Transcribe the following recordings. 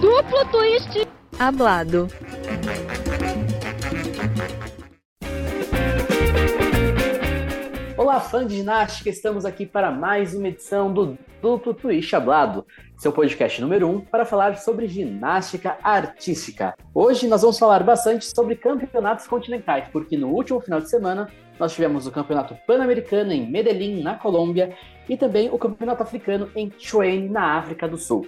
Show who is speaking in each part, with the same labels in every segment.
Speaker 1: Duplo twist hablado.
Speaker 2: Olá, fã de ginástica! Estamos aqui para mais uma edição do Duplo Twist Hablado, seu podcast número 1 um, para falar sobre ginástica artística. Hoje nós vamos falar bastante sobre campeonatos continentais, porque no último final de semana nós tivemos o Campeonato Pan-Americano em Medellín, na Colômbia, e também o Campeonato Africano em Chuan, na África do Sul.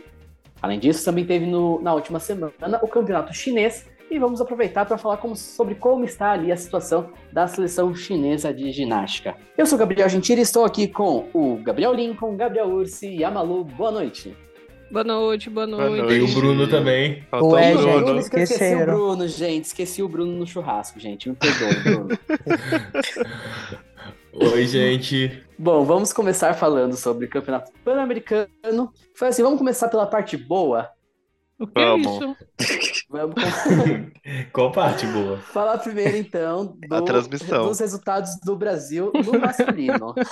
Speaker 2: Além disso, também teve no, na última semana o Campeonato Chinês, e vamos aproveitar para falar como, sobre como está ali a situação da seleção chinesa de ginástica. Eu sou Gabriel Gentili e estou aqui com o Gabriel Lincoln, Gabriel Ursi e a Malu. Boa noite.
Speaker 3: Boa noite, boa noite. Boa
Speaker 4: noite. E o Bruno também.
Speaker 2: Faltou Ué, o Bruno. Gente, esqueci o Bruno, gente. Esqueci o Bruno no churrasco, gente. Me perdoe, Bruno.
Speaker 4: Oi, gente.
Speaker 2: Bom, vamos começar falando sobre o Campeonato Pan-Americano. Foi assim, vamos começar pela parte boa.
Speaker 3: O que vamos. é isso?
Speaker 2: Vamos
Speaker 4: Qual parte boa?
Speaker 2: Falar primeiro, então, do,
Speaker 5: a transmissão.
Speaker 2: dos resultados do Brasil no masculino.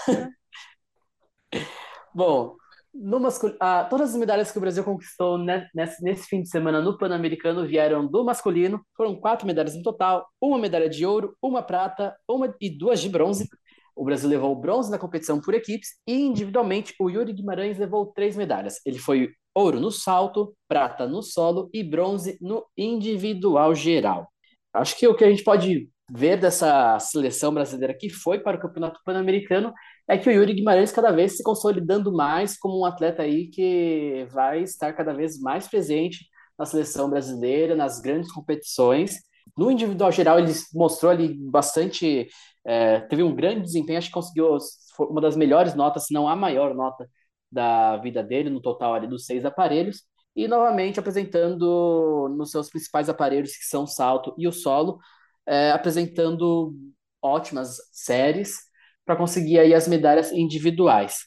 Speaker 2: Bom, no ah, todas as medalhas que o Brasil conquistou nesse, nesse fim de semana no Pan-Americano vieram do masculino. Foram quatro medalhas no total: uma medalha de ouro, uma prata uma e duas de bronze. O Brasil levou bronze na competição por equipes e individualmente o Yuri Guimarães levou três medalhas. Ele foi ouro no salto, prata no solo e bronze no individual geral. Acho que o que a gente pode ver dessa seleção brasileira que foi para o Campeonato Pan-Americano é que o Yuri Guimarães cada vez se consolidando mais como um atleta aí que vai estar cada vez mais presente na seleção brasileira, nas grandes competições. No individual geral, ele mostrou ali bastante, é, teve um grande desempenho, acho que conseguiu uma das melhores notas, se não a maior nota da vida dele, no total ali dos seis aparelhos, e novamente apresentando nos seus principais aparelhos, que são o salto e o solo, é, apresentando ótimas séries para conseguir aí as medalhas individuais.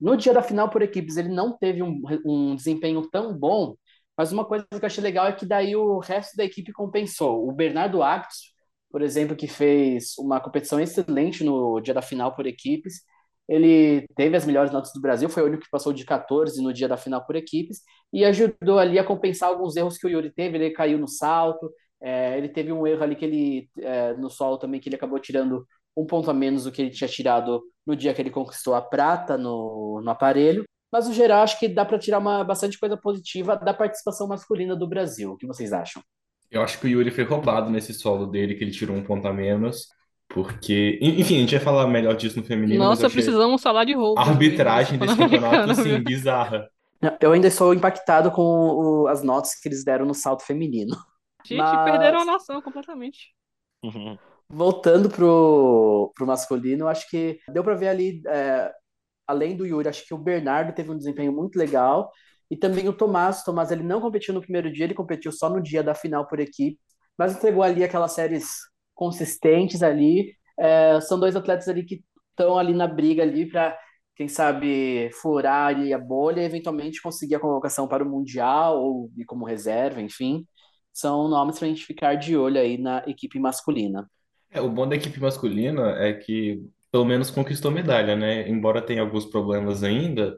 Speaker 2: No dia da final por equipes, ele não teve um, um desempenho tão bom, mas uma coisa que eu achei legal é que daí o resto da equipe compensou. O Bernardo Actos, por exemplo, que fez uma competição excelente no dia da final por equipes, ele teve as melhores notas do Brasil, foi o único que passou de 14 no dia da final por equipes, e ajudou ali a compensar alguns erros que o Yuri teve, ele caiu no salto, é, ele teve um erro ali que ele, é, no solo também, que ele acabou tirando um ponto a menos do que ele tinha tirado no dia que ele conquistou a prata no, no aparelho, mas no geral acho que dá para tirar uma, bastante coisa positiva da participação masculina do Brasil, o que vocês acham?
Speaker 4: Eu acho que o Yuri foi roubado nesse solo dele, que ele tirou um ponto a menos. Porque, enfim, a gente vai falar melhor disso no feminino.
Speaker 3: Nossa, achei... precisamos falar de roupa.
Speaker 4: A arbitragem desse campeonato, assim, bizarra.
Speaker 2: Eu ainda estou impactado com o, as notas que eles deram no salto feminino.
Speaker 3: Gente, Mas... perderam a noção completamente.
Speaker 2: Uhum. Voltando pro, pro masculino, acho que deu para ver ali, é, além do Yuri, acho que o Bernardo teve um desempenho muito legal. E também o Tomás. O Tomás ele não competiu no primeiro dia, ele competiu só no dia da final por equipe. Mas entregou ali aquelas séries consistentes ali. É, são dois atletas ali que estão ali na briga ali para quem sabe furar ali a bolha e eventualmente conseguir a convocação para o mundial ou como reserva, enfim, são nomes para a gente ficar de olho aí na equipe masculina.
Speaker 4: É, o bom da equipe masculina é que pelo menos conquistou medalha, né? Embora tenha alguns problemas ainda,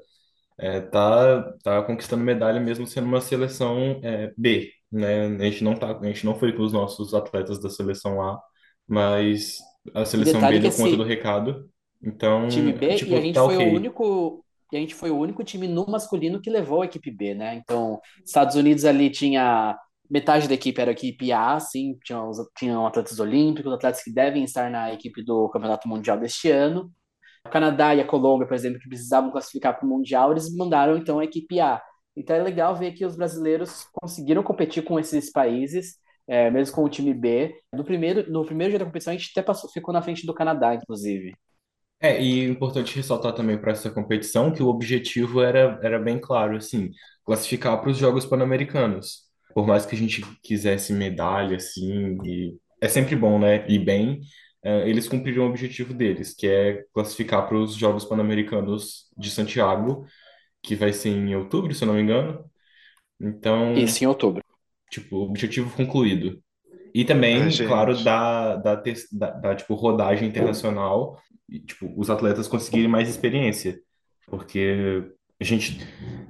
Speaker 4: é, tá, tá conquistando medalha mesmo sendo uma seleção é, B, né? A gente não tá, a gente não foi com os nossos atletas da seleção A mas a seleção B deu conta do recado. Então,
Speaker 2: time B, tipo, e a gente tá foi o único e a gente foi o único time no masculino que levou a equipe B, né? Então, Estados Unidos ali tinha metade da equipe era a equipe A, sim, tinham, tinham atletas olímpicos, atletas que devem estar na equipe do Campeonato Mundial deste ano. O Canadá e a Colômbia, por exemplo, que precisavam classificar para o Mundial, eles mandaram então a equipe A. Então é legal ver que os brasileiros conseguiram competir com esses países é, mesmo com o time B. No primeiro, no primeiro dia da competição, a gente até passou, ficou na frente do Canadá, inclusive.
Speaker 4: É, e é importante ressaltar também para essa competição que o objetivo era, era bem claro, assim, classificar para os Jogos Pan-Americanos. Por mais que a gente quisesse medalha, assim, e é sempre bom, né? E bem, é, eles cumpriram o objetivo deles, que é classificar para os Jogos Pan-Americanos de Santiago, que vai ser em outubro, se eu não me engano. Então,
Speaker 2: Isso, em outubro.
Speaker 4: Tipo, objetivo concluído. E também, Ai, claro, da, da, da, da, tipo, rodagem internacional, e, tipo, os atletas conseguirem mais experiência. porque a gente,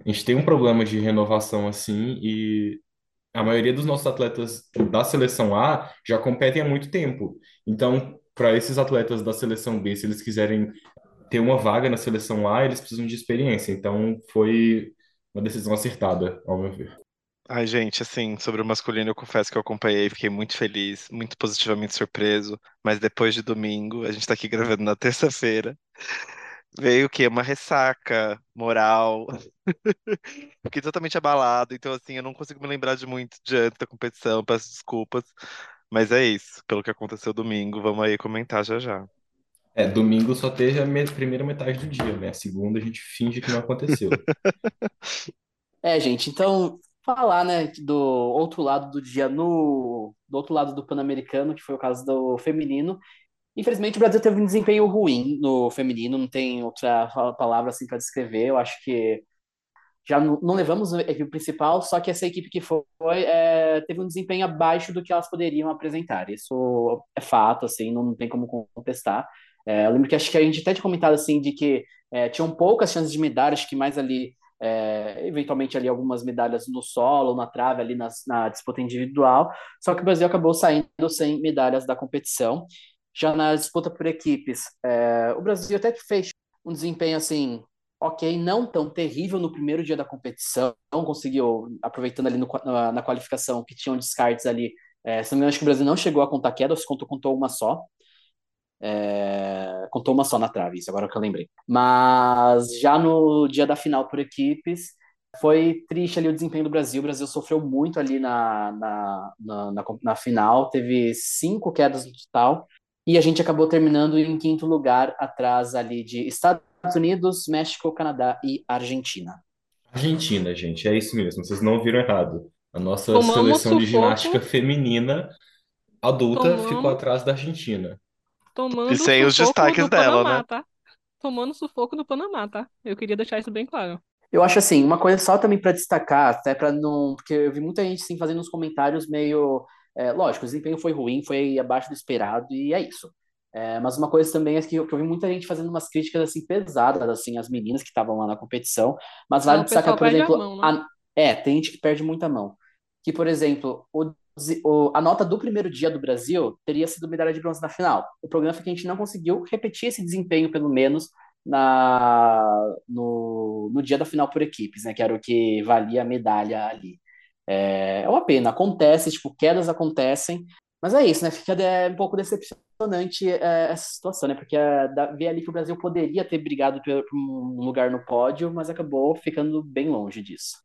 Speaker 4: a gente tem um problema de renovação assim e a maioria dos nossos atletas da seleção A já competem há muito tempo. Então, para esses atletas da seleção B, se eles quiserem ter uma vaga na seleção A, eles precisam de experiência. Então, foi uma decisão acertada, ao meu ver.
Speaker 5: Ai, gente, assim, sobre o masculino, eu confesso que eu acompanhei, fiquei muito feliz, muito positivamente surpreso. Mas depois de domingo, a gente tá aqui gravando na terça-feira. Veio o quê? Uma ressaca moral. Fiquei totalmente abalado. Então, assim, eu não consigo me lembrar de muito diante da competição, peço desculpas. Mas é isso, pelo que aconteceu domingo, vamos aí comentar já já.
Speaker 4: É, domingo só teve a me- primeira metade do dia, né? A segunda a gente finge que não aconteceu.
Speaker 2: É, gente, então falar, né, do outro lado do dia no do outro lado do Pan-Americano, que foi o caso do feminino. Infelizmente, o Brasil teve um desempenho ruim no feminino, não tem outra palavra assim para descrever. Eu acho que já não, levamos a equipe principal, só que essa equipe que foi é, teve um desempenho abaixo do que elas poderiam apresentar. Isso é fato, assim, não tem como contestar. É, eu lembro que acho que a gente até tinha comentado assim de que é, tinham poucas chances de medalha, acho que mais ali, é, eventualmente ali algumas medalhas no solo, na trave, ali nas, na disputa individual. Só que o Brasil acabou saindo sem medalhas da competição. Já na disputa por equipes, é, o Brasil até fez um desempenho assim ok, não tão terrível no primeiro dia da competição, conseguiu, aproveitando ali no, na, na, qualificação, que tinham descartes ali, é, se não me engano, acho que o Brasil não chegou a contar queda, se contou, contou uma só, é, contou uma só na trave, isso agora que eu lembrei. Mas já no dia da final por equipes, foi triste ali o desempenho do Brasil. O Brasil sofreu muito ali na, na, na, na, na final, teve cinco quedas no total, e a gente acabou terminando em quinto lugar, atrás ali de Estados Unidos, México, Canadá e Argentina.
Speaker 4: Argentina, gente, é isso mesmo, vocês não viram errado. A nossa Tomamos seleção de ginástica feminina adulta Tomamos... ficou atrás da Argentina.
Speaker 3: Tomando e sem os destaques dela, Panamá, né? Tá? Tomando sufoco do Panamá, tá? Eu queria deixar isso bem claro.
Speaker 2: Eu acho assim, uma coisa só também para destacar, até para não. Porque eu vi muita gente assim, fazendo uns comentários meio. É, lógico, o desempenho foi ruim, foi abaixo do esperado, e é isso. É, mas uma coisa também é que eu, que eu, vi muita gente fazendo umas críticas assim pesadas, assim, as meninas que estavam lá na competição. Mas vale destacar, por exemplo. A mão, né? a, é, tem gente que perde muita mão. Que, por exemplo, o, o, a nota do primeiro dia do Brasil teria sido medalha de bronze na final. O problema foi que a gente não conseguiu repetir esse desempenho, pelo menos, na, no, no dia da final por equipes, né? Que era o que valia a medalha ali. É, é uma pena, acontece, tipo, quedas acontecem, mas é isso, né? Fica é, um pouco decepcionante é, essa situação, né? Porque é, ver ali que o Brasil poderia ter brigado por, por um lugar no pódio, mas acabou ficando bem longe disso.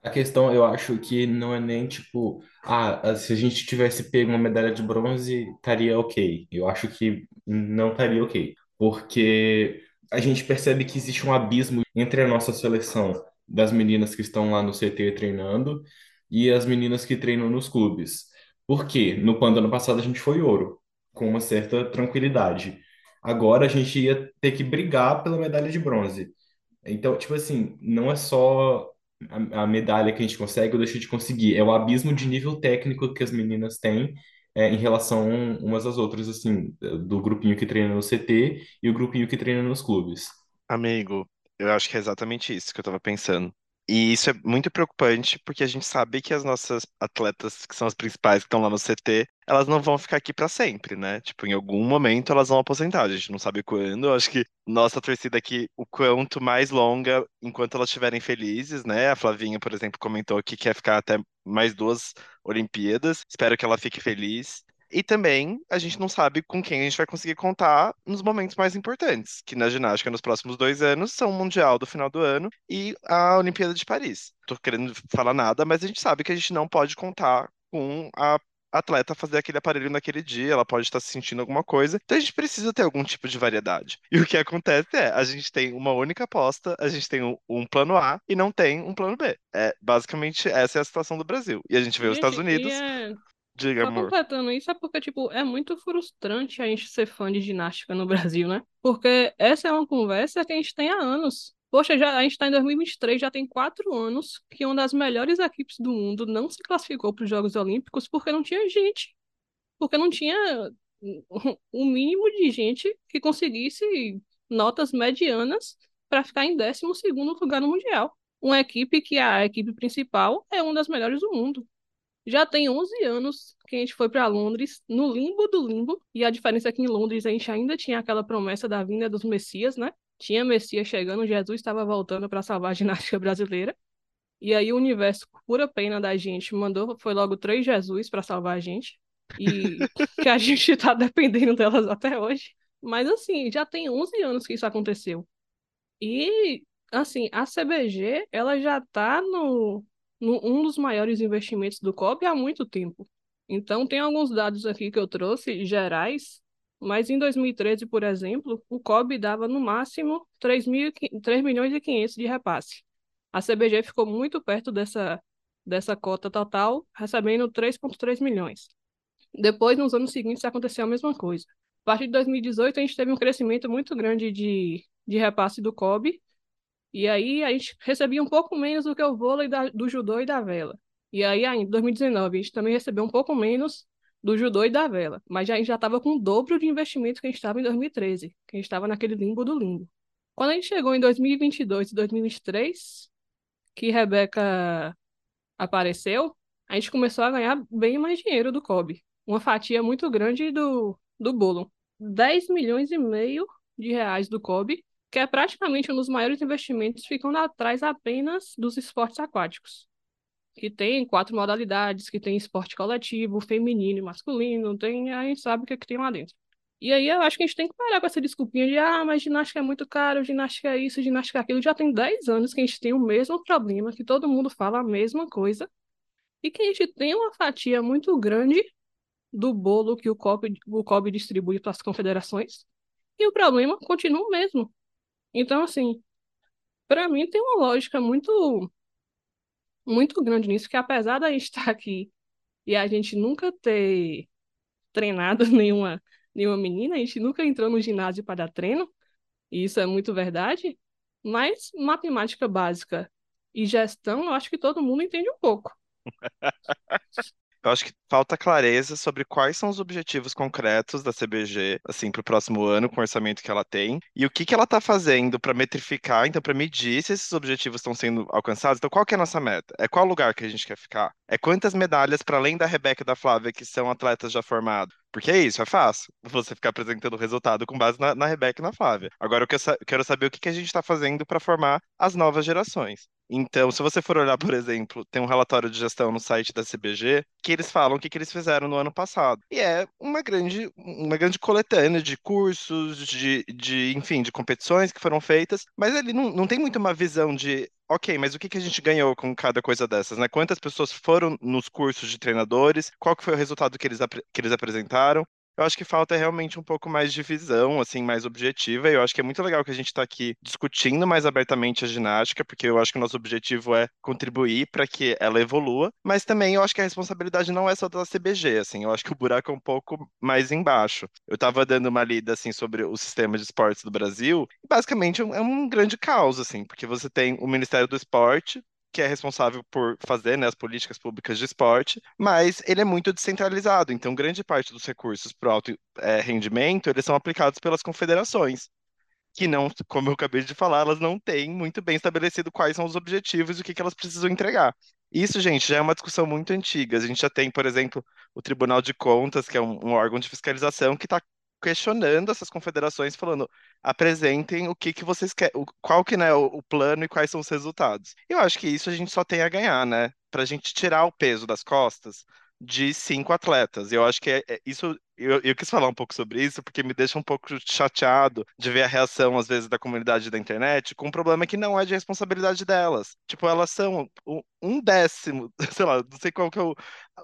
Speaker 4: A questão, eu acho que não é nem tipo, ah, se a gente tivesse pego uma medalha de bronze, estaria ok. Eu acho que não estaria ok. Porque a gente percebe que existe um abismo entre a nossa seleção das meninas que estão lá no CT treinando e as meninas que treinam nos clubes. Porque no PAN do ano passado a gente foi ouro, com uma certa tranquilidade. Agora a gente ia ter que brigar pela medalha de bronze. Então, tipo assim, não é só a, a medalha que a gente consegue ou deixa de conseguir, é o abismo de nível técnico que as meninas têm é, em relação umas às outras, assim, do grupinho que treina no CT e o grupinho que treina nos clubes.
Speaker 5: Amigo, eu acho que é exatamente isso que eu tava pensando. E isso é muito preocupante porque a gente sabe que as nossas atletas, que são as principais que estão lá no CT, elas não vão ficar aqui para sempre, né? Tipo, em algum momento elas vão aposentar, a gente não sabe quando. Eu acho que nossa torcida aqui, o quanto mais longa, enquanto elas estiverem felizes, né? A Flavinha, por exemplo, comentou que quer ficar até mais duas Olimpíadas. Espero que ela fique feliz. E também a gente não sabe com quem a gente vai conseguir contar nos momentos mais importantes, que na ginástica nos próximos dois anos são o Mundial do final do ano e a Olimpíada de Paris. Tô querendo falar nada, mas a gente sabe que a gente não pode contar com a atleta fazer aquele aparelho naquele dia, ela pode estar sentindo alguma coisa, então a gente precisa ter algum tipo de variedade. E o que acontece é, a gente tem uma única aposta, a gente tem um, um plano A e não tem um plano B. É, basicamente, essa é a situação do Brasil. E a gente vê os Estados Unidos é... Diga,
Speaker 3: Só
Speaker 5: amor.
Speaker 3: completando isso, é porque, tipo, é muito frustrante a gente ser fã de ginástica no Brasil, né? Porque essa é uma conversa que a gente tem há anos. Poxa, já, a gente está em 2023, já tem quatro anos que uma das melhores equipes do mundo não se classificou para os Jogos Olímpicos porque não tinha gente. Porque não tinha o um mínimo de gente que conseguisse notas medianas para ficar em 12 lugar no Mundial. Uma equipe que a equipe principal é uma das melhores do mundo. Já tem 11 anos que a gente foi para Londres, no limbo do limbo, e a diferença é que em Londres a gente ainda tinha aquela promessa da vinda dos Messias, né? Tinha Messias chegando, Jesus estava voltando para salvar a ginástica brasileira. E aí o universo, pura pena da gente, mandou, foi logo três Jesus para salvar a gente. E que a gente está dependendo delas até hoje. Mas assim, já tem 11 anos que isso aconteceu. E assim, a CBG, ela já está no, no um dos maiores investimentos do COB há muito tempo. Então tem alguns dados aqui que eu trouxe gerais, mas em 2013, por exemplo, o COB dava no máximo 3, mil, 3 milhões e 500 de repasse. A CBG ficou muito perto dessa, dessa cota total, recebendo 3,3 milhões. Depois, nos anos seguintes, aconteceu a mesma coisa. A partir de 2018, a gente teve um crescimento muito grande de, de repasse do COB, e aí a gente recebia um pouco menos do que o vôlei da, do judô e da vela. E aí, em 2019, a gente também recebeu um pouco menos do judô e da vela, mas a gente já estava com o dobro de investimento que a gente estava em 2013, que a gente estava naquele limbo do limbo. Quando a gente chegou em 2022 e 2023, que Rebeca apareceu, a gente começou a ganhar bem mais dinheiro do Kobe. Uma fatia muito grande do, do bolo. 10 milhões e meio de reais do Kobe, que é praticamente um dos maiores investimentos, ficando atrás apenas dos esportes aquáticos. Que tem quatro modalidades, que tem esporte coletivo, feminino e masculino, tem, a gente sabe o que, é que tem lá dentro. E aí eu acho que a gente tem que parar com essa desculpinha de ah, mas ginástica é muito caro, ginástica é isso, ginástica é aquilo. Já tem 10 anos que a gente tem o mesmo problema, que todo mundo fala a mesma coisa, e que a gente tem uma fatia muito grande do bolo que o COB, o COB distribui para as confederações, e o problema continua o mesmo. Então, assim, para mim tem uma lógica muito, muito grande nisso, que apesar da gente estar aqui e a gente nunca ter treinado nenhuma nenhuma menina, a gente nunca entrou no ginásio para dar treino, e isso é muito verdade, mas matemática básica e gestão, eu acho que todo mundo entende um pouco.
Speaker 5: Eu acho que falta clareza sobre quais são os objetivos concretos da CBG, assim, para o próximo ano, com o orçamento que ela tem, e o que que ela está fazendo para metrificar, então, para medir se esses objetivos estão sendo alcançados. Então, qual que é a nossa meta? É qual lugar que a gente quer ficar? É quantas medalhas, para além da Rebeca e da Flávia, que são atletas já formados? Porque é isso, é fácil você ficar apresentando o resultado com base na, na Rebeca e na Flávia. Agora eu quero saber o que, que a gente está fazendo para formar as novas gerações. Então, se você for olhar, por exemplo, tem um relatório de gestão no site da CBG que eles falam o que, que eles fizeram no ano passado. E é uma grande, uma grande coletânea de cursos, de, de, enfim, de competições que foram feitas, mas ele não, não tem muito uma visão de ok, mas o que, que a gente ganhou com cada coisa dessas, né? Quantas pessoas foram nos cursos de treinadores? Qual que foi o resultado que eles, que eles apresentaram? Eu acho que falta realmente um pouco mais de visão, assim, mais objetiva. E eu acho que é muito legal que a gente está aqui discutindo mais abertamente a ginástica, porque eu acho que o nosso objetivo é contribuir para que ela evolua. Mas também eu acho que a responsabilidade não é só da CBG, assim. Eu acho que o buraco é um pouco mais embaixo. Eu estava dando uma lida, assim, sobre o sistema de esportes do Brasil. E basicamente é um grande caos, assim, porque você tem o Ministério do Esporte, que é responsável por fazer né, as políticas públicas de esporte, mas ele é muito descentralizado, então grande parte dos recursos para o alto é, rendimento, eles são aplicados pelas confederações, que não, como eu acabei de falar, elas não têm muito bem estabelecido quais são os objetivos e o que, que elas precisam entregar. Isso, gente, já é uma discussão muito antiga. A gente já tem, por exemplo, o Tribunal de Contas, que é um, um órgão de fiscalização que está questionando essas confederações, falando: apresentem o que que vocês querem, qual que né, o, o plano e quais são os resultados. Eu acho que isso a gente só tem a ganhar, né? Para a gente tirar o peso das costas de cinco atletas. Eu acho que é, é isso. Eu, eu, quis falar um pouco sobre isso porque me deixa um pouco chateado de ver a reação, às vezes, da comunidade da internet com um problema que não é de responsabilidade delas. Tipo, elas são um décimo, sei lá, não sei qual que é o,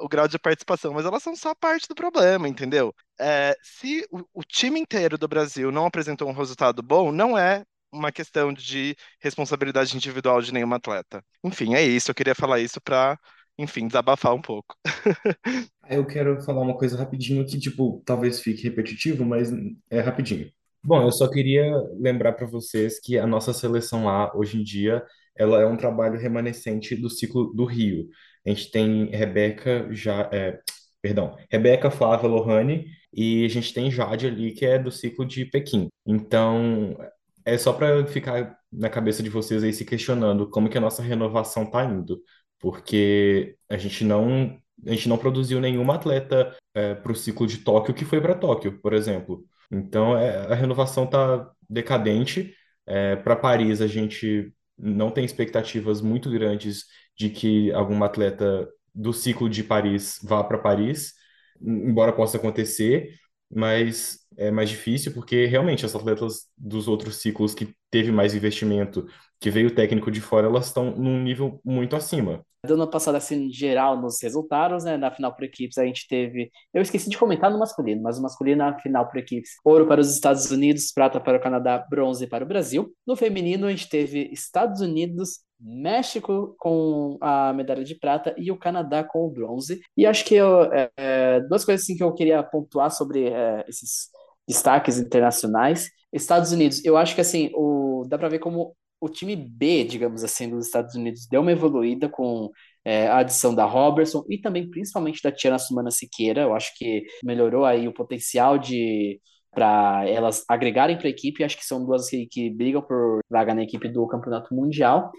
Speaker 5: o grau de participação, mas elas são só parte do problema, entendeu? É, se o, o time inteiro do Brasil não apresentou um resultado bom, não é uma questão de responsabilidade individual de nenhum atleta. Enfim, é isso. Eu queria falar isso para enfim, desabafar um pouco.
Speaker 4: Eu quero falar uma coisa rapidinho que, tipo, talvez fique repetitivo, mas é rapidinho. Bom, eu só queria lembrar para vocês que a nossa seleção lá, hoje em dia, ela é um trabalho remanescente do ciclo do Rio. A gente tem Rebeca, já, é, perdão, Rebeca, Flávia, Lohane, e a gente tem Jade ali, que é do ciclo de Pequim. Então, É só para ficar na cabeça de vocês aí se questionando como que a nossa renovação tá indo, porque a gente não a gente não produziu nenhuma atleta para o ciclo de Tóquio que foi para Tóquio, por exemplo. Então é, a renovação tá decadente. É, para Paris a gente não tem expectativas muito grandes de que alguma atleta do ciclo de Paris vá para Paris, embora possa acontecer mas é mais difícil porque realmente as atletas dos outros ciclos que teve mais investimento, que veio técnico de fora, elas estão num nível muito acima.
Speaker 2: Dando uma passada assim geral nos resultados, né? Na final por equipes a gente teve, eu esqueci de comentar no masculino, mas o masculino na final por equipes, ouro para os Estados Unidos, prata para o Canadá, bronze para o Brasil. No feminino a gente teve Estados Unidos, México com a medalha de prata e o Canadá com o bronze. E acho que eu, é, é, duas coisas assim que eu queria pontuar sobre é, esses destaques internacionais. Estados Unidos, eu acho que assim, o, dá para ver como o time B, digamos assim, dos Estados Unidos deu uma evoluída com é, a adição da Robertson e também principalmente da Tiana Sumana Siqueira. Eu acho que melhorou aí o potencial de para elas agregarem para a equipe. Acho que são duas que, que brigam por vaga na equipe do Campeonato Mundial.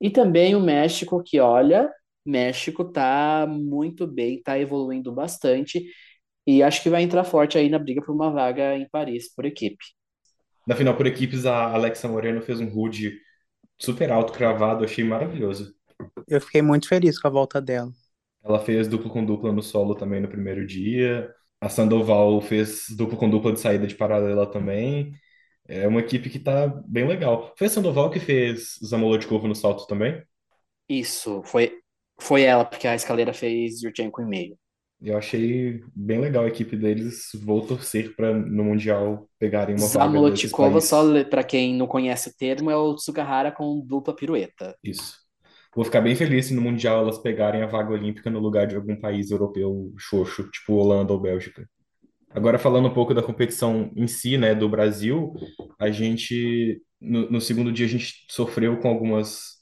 Speaker 2: E também o México, que olha, México tá muito bem, tá evoluindo bastante. E acho que vai entrar forte aí na briga por uma vaga em Paris por equipe.
Speaker 4: Na final por equipes, a Alexa Moreno fez um rude super alto, cravado, achei maravilhoso.
Speaker 6: Eu fiquei muito feliz com a volta dela.
Speaker 4: Ela fez duplo com dupla no solo também no primeiro dia. A Sandoval fez duplo com dupla de saída de paralela também. É uma equipe que tá bem legal. Foi a Sandoval que fez Zamolodkov no salto também?
Speaker 2: Isso, foi, foi ela, porque a escaleira fez Yurchenko em meio.
Speaker 4: Eu achei bem legal a equipe deles. Vou torcer para no Mundial pegarem uma
Speaker 2: Zamolotikova, só para quem não conhece o termo, é o Tsukahara com dupla pirueta.
Speaker 4: Isso. Vou ficar bem feliz se no Mundial elas pegarem a vaga olímpica no lugar de algum país europeu xoxo, tipo Holanda ou Bélgica. Agora falando um pouco da competição em si, né, do Brasil, a gente no, no segundo dia a gente sofreu com algumas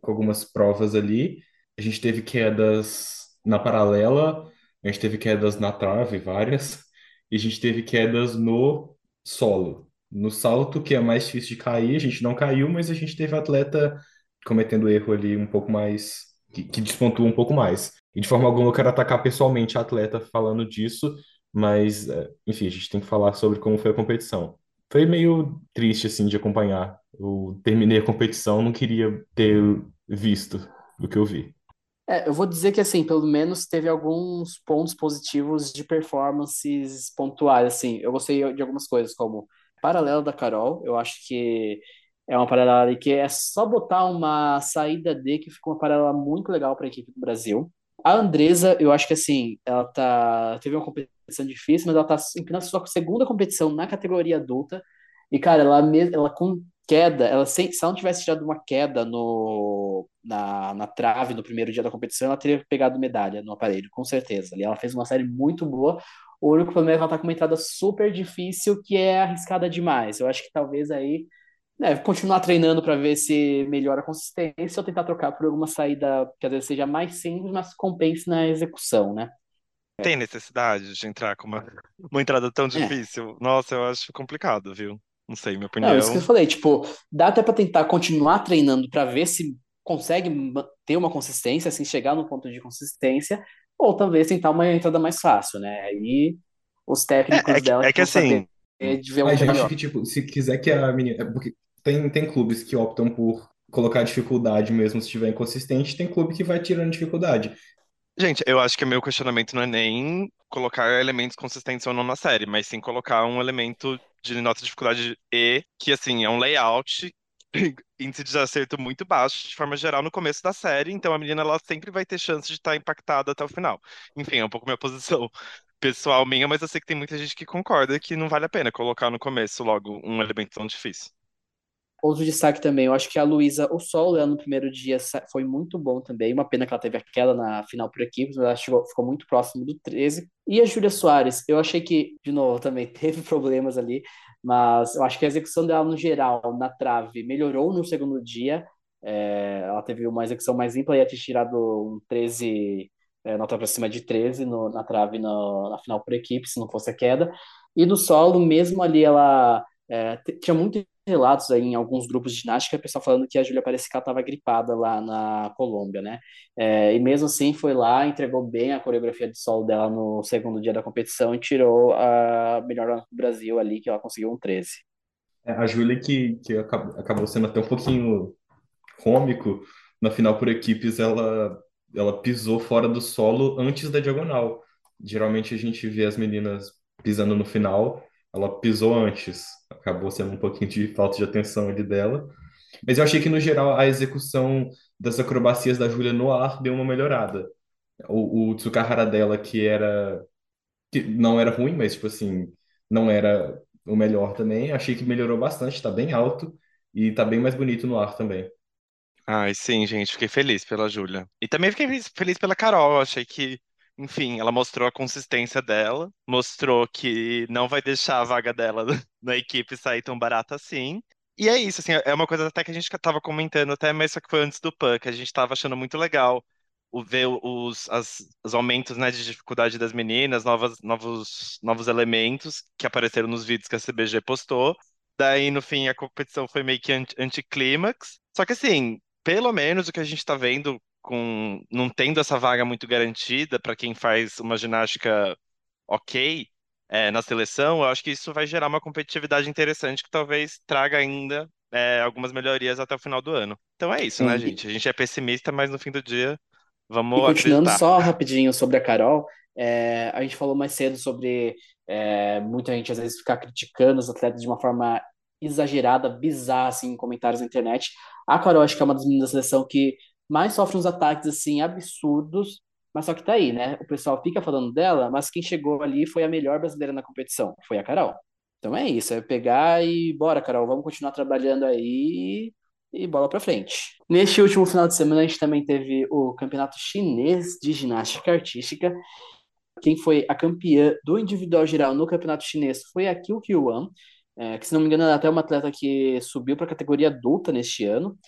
Speaker 4: com algumas provas ali. A gente teve quedas na paralela, a gente teve quedas na trave, várias, e a gente teve quedas no solo. No salto, que é mais difícil de cair, a gente não caiu, mas a gente teve atleta cometendo erro ali um pouco mais, que, que despontua um pouco mais. E de forma alguma eu quero atacar pessoalmente a atleta falando disso, mas, é, enfim, a gente tem que falar sobre como foi a competição. Foi meio triste, assim, de acompanhar. Eu terminei a competição, não queria ter visto o que eu vi.
Speaker 2: É, eu vou dizer que, assim, pelo menos teve alguns pontos positivos de performances pontuais, assim. Eu gostei de algumas coisas, como paralela da Carol, eu acho que é uma paralela ali que é só botar uma saída D que ficou uma paralela muito legal para a equipe do Brasil. A Andresa, eu acho que assim, ela tá teve uma competição difícil, mas ela tá empinando sua segunda competição na categoria adulta. E cara, ela ela queda, ela sem, se ela não tivesse tirado uma queda no na, na trave no primeiro dia da competição, ela teria pegado medalha no aparelho, com certeza. Ali ela fez uma série muito boa. O único problema é que ela tá com uma entrada super difícil, que é arriscada demais. Eu acho que talvez aí é, continuar treinando para ver se melhora a consistência ou tentar trocar por alguma saída que às vezes seja mais simples, mas compense na execução, né?
Speaker 5: Tem necessidade de entrar com uma, uma entrada tão
Speaker 2: É.
Speaker 5: difícil? Nossa, eu acho complicado, viu? Não sei, minha
Speaker 2: Não, isso que eu
Speaker 5: opinião.
Speaker 2: falei, tipo, dá até para tentar continuar treinando para ver se consegue ter uma consistência, assim, chegar no ponto de consistência, ou talvez tentar uma entrada mais fácil, né? Aí os
Speaker 5: É,
Speaker 2: técnicos
Speaker 5: é que,
Speaker 2: dela
Speaker 5: é que assim,
Speaker 2: de ver
Speaker 4: Mas
Speaker 2: um
Speaker 4: eu acho que, tipo, se quiser que a menina. é Porque tem, tem clubes que optam por colocar dificuldade mesmo se estiver inconsistente, tem clube que vai tirando dificuldade.
Speaker 5: gente, eu acho que meu questionamento não é nem colocar elementos consistentes ou não na série, mas sim colocar um elemento de nota de dificuldade E, que assim, é um layout, índice de acerto muito baixo, de forma geral, no começo da série, então a menina ela sempre vai ter chance de estar impactada até o final. Enfim, é um pouco minha posição pessoal minha, mas eu sei que tem muita gente que concorda que não vale a pena colocar no começo logo um elemento tão difícil.
Speaker 2: Outro destaque também, eu acho que a Luísa, o solo dela no primeiro dia foi muito bom também. Uma pena que ela teve a queda na final por equipes, mas ela chegou, ficou muito próximo do 13. E a Júlia Soares, eu achei que, de novo, também teve problemas ali, mas eu acho que a execução dela no geral, na trave, melhorou no segundo dia. É, ela teve uma execução mais limpa, ia ter tirado um 13, é, nota pra cima de 13 no- na trave no- na final por equipe, se não fosse a queda. E no solo, mesmo ali, ela é, tinha muita relatos aí em alguns grupos de ginástica, o pessoal falando que a Júlia parece que ela estava gripada lá na Colômbia, né? É, e mesmo assim foi lá, entregou bem a coreografia de solo dela no segundo dia da competição e tirou a melhor do Brasil ali, que ela conseguiu um 13.
Speaker 4: É, a Júlia que, que acab- acabou sendo até um pouquinho cômico na final por equipes, ela, ela pisou fora do solo antes da diagonal. Geralmente a gente vê as meninas pisando no final, ela pisou antes. Acabou sendo um pouquinho de falta de atenção ali dela. Mas eu achei que, no geral, a execução das acrobacias da Júlia no ar deu uma melhorada. O, o Tsukahara dela, que era que não era ruim, mas tipo assim, não era o melhor também. Achei que melhorou bastante, tá bem alto e tá bem mais bonito no ar também.
Speaker 5: Ai, sim, gente, fiquei feliz pela Júlia. E também fiquei feliz feliz pela Carol. Achei que, enfim, ela mostrou a consistência dela, mostrou que não vai deixar a vaga dela na equipe sair tão barata assim. E é isso, assim, é uma coisa até que a gente tava comentando até, mas só que foi antes do PAN, que a gente tava achando muito legal o ver os, as- os aumentos, né, de dificuldade das meninas, novas, novos, novos elementos que apareceram nos vídeos que a CBG postou. Daí, no fim, a competição foi meio que anti- anticlímax. Só que, assim, pelo menos o que a gente tá vendo com não tendo essa vaga muito garantida para quem faz uma ginástica ok, é, na seleção, eu acho que isso vai gerar uma competitividade interessante que talvez traga ainda é, algumas melhorias até o final do ano. Então é isso, né,
Speaker 2: Sim,
Speaker 5: gente? A gente é pessimista, mas no fim do dia,
Speaker 2: E
Speaker 5: vamos
Speaker 2: continuando
Speaker 5: acreditar.
Speaker 2: só rapidinho sobre a Carol, é, a gente falou mais cedo sobre é, muita gente às vezes ficar criticando os atletas de uma forma exagerada, bizarra, assim, em comentários na internet. A Carol acho que é uma das meninas da seleção que mais sofre uns ataques, assim, absurdos, mas só que tá aí, né? O pessoal fica falando dela, mas quem chegou ali foi a melhor brasileira na competição, foi a Carol. Então é isso, é pegar e bora, Carol, vamos continuar trabalhando aí e bola pra frente. Neste último final de semana, a gente também teve o Campeonato Chinês de Ginástica Artística. Quem foi a campeã do individual geral no Campeonato Chinês foi a Kyu Kyu-wan, é, que se não me engano é até uma atleta que subiu para a categoria adulta neste ano.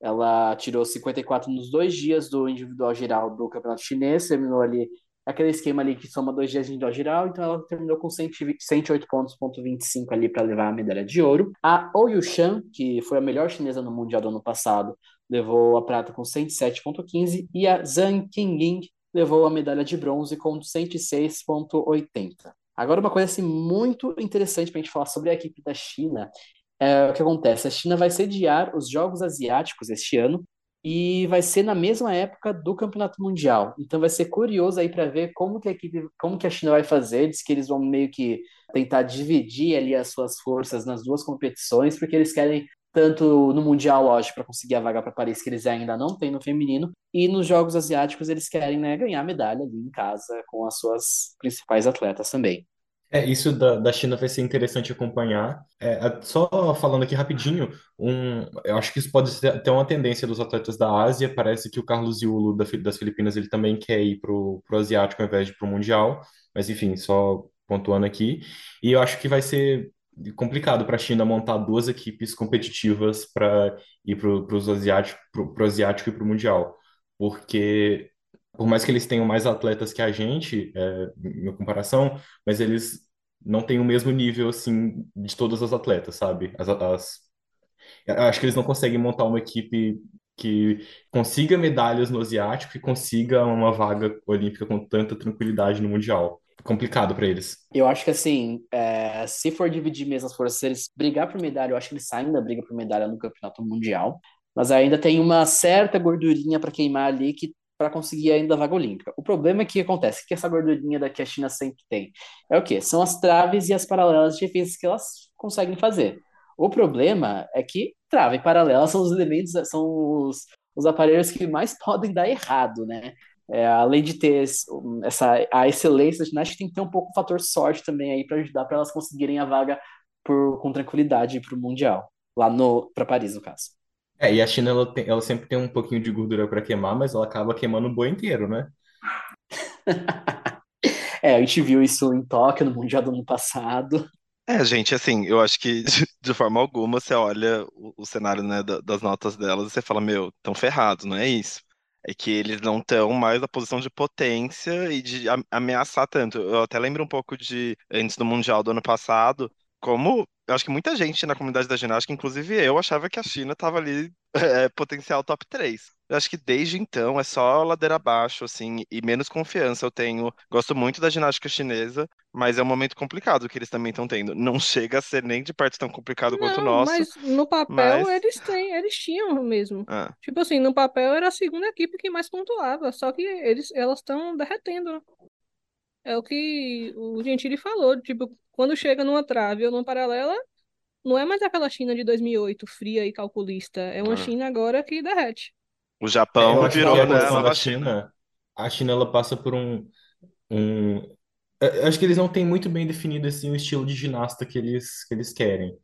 Speaker 2: Ela tirou 54 nos dois dias do individual geral do Campeonato Chinês, terminou ali aquele esquema ali que soma dois dias de individual geral, então ela terminou com 120 108 pontos, ponto 25 ali para levar a medalha de ouro. A Oh Shan, que foi a melhor chinesa no Mundial do ano passado, levou a prata com 107,15 e a Zhang Qingying levou a medalha de bronze com 106,80. Agora, uma coisa assim, muito interessante para a gente falar sobre a equipe da China é o que acontece. A China vai sediar os Jogos Asiáticos este ano e vai ser na mesma época do Campeonato Mundial. Então vai ser curioso aí para ver como que a equipe, como que a China vai fazer. Diz que eles vão meio que tentar dividir ali as suas forças nas duas competições, porque eles querem tanto no Mundial, lógico, para conseguir a vaga para Paris, que eles ainda não têm no feminino, e nos Jogos Asiáticos eles querem né, ganhar medalha ali em casa com as suas principais atletas também.
Speaker 4: É, isso da, da China vai ser interessante acompanhar. É, só falando aqui rapidinho, um, eu acho que isso pode ser até uma tendência dos atletas da Ásia. Parece que o Carlos Yulo da das Filipinas ele também quer ir pro, pro Asiático ao invés de pro Mundial. Mas enfim, só pontuando aqui. E eu acho que vai ser complicado para a China montar duas equipes competitivas para ir pro, pros asiático, pro, Asiático e pro Mundial. Porque por mais que eles tenham mais atletas que a gente, é, em comparação, mas eles não têm o mesmo nível, assim, de todas as atletas, sabe? As, as- acho que eles não conseguem montar uma equipe que consiga medalhas no Asiático e consiga uma vaga olímpica com tanta tranquilidade no Mundial. Complicado para eles.
Speaker 2: Eu acho que assim, é, se for dividir mesmo as forças, se eles brigar por medalha, eu acho que eles saem da briga por medalha no Campeonato Mundial. Mas ainda tem uma certa gordurinha para queimar ali que para conseguir ainda a vaga olímpica. O problema é que acontece que essa gordurinha da que a China sempre tem é o quê? São as traves e as paralelas de defesa que elas conseguem fazer. O problema é que trave e paralela são os elementos, são os, os aparelhos que mais podem dar errado, né? É, além de ter essa a excelência da ginástica, tem que ter um pouco o fator sorte também aí para ajudar para elas conseguirem a vaga por, com tranquilidade para o Mundial, lá no para Paris, no caso.
Speaker 4: É, e a China, ela, tem- ela sempre tem um pouquinho de gordura para queimar, mas ela acaba queimando o boi inteiro, né?
Speaker 2: É, a gente viu isso em Tóquio, no Mundial do ano passado.
Speaker 5: É, gente, assim, eu acho que de, de forma alguma você olha o, o cenário, né, da- das notas delas e você fala, meu, tão ferrados, não é isso? É que eles não estão mais na posição de potência e de a- ameaçar tanto. Eu até lembro um pouco de, antes do Mundial do ano passado, como eu acho que muita gente na comunidade da ginástica, inclusive eu, achava que a China estava ali é, potencial top 3. Eu acho que desde então é só ladeira abaixo, assim, e menos confiança eu tenho. Gosto muito da ginástica chinesa, mas é um momento complicado que eles também estão tendo. Não chega a ser nem de perto tão complicado quanto o nosso,
Speaker 3: mas no papel
Speaker 5: mas.
Speaker 3: eles têm, eles tinham mesmo.
Speaker 5: Ah,
Speaker 3: Tipo assim, no papel era a segunda equipe que mais pontuava, só que eles, elas estão derretendo. É o que o Gentili falou, tipo, quando chega numa trave ou numa paralela, não é mais aquela China de 2008, fria e calculista, é uma
Speaker 5: ah.
Speaker 3: China agora que derrete.
Speaker 5: O
Speaker 4: É,
Speaker 5: Japão
Speaker 4: que
Speaker 5: virou,
Speaker 4: a
Speaker 5: né, nova China.
Speaker 4: China, a China ela passa por um, um, eu acho que eles não têm muito bem definido assim o estilo de ginasta que eles que eles querem.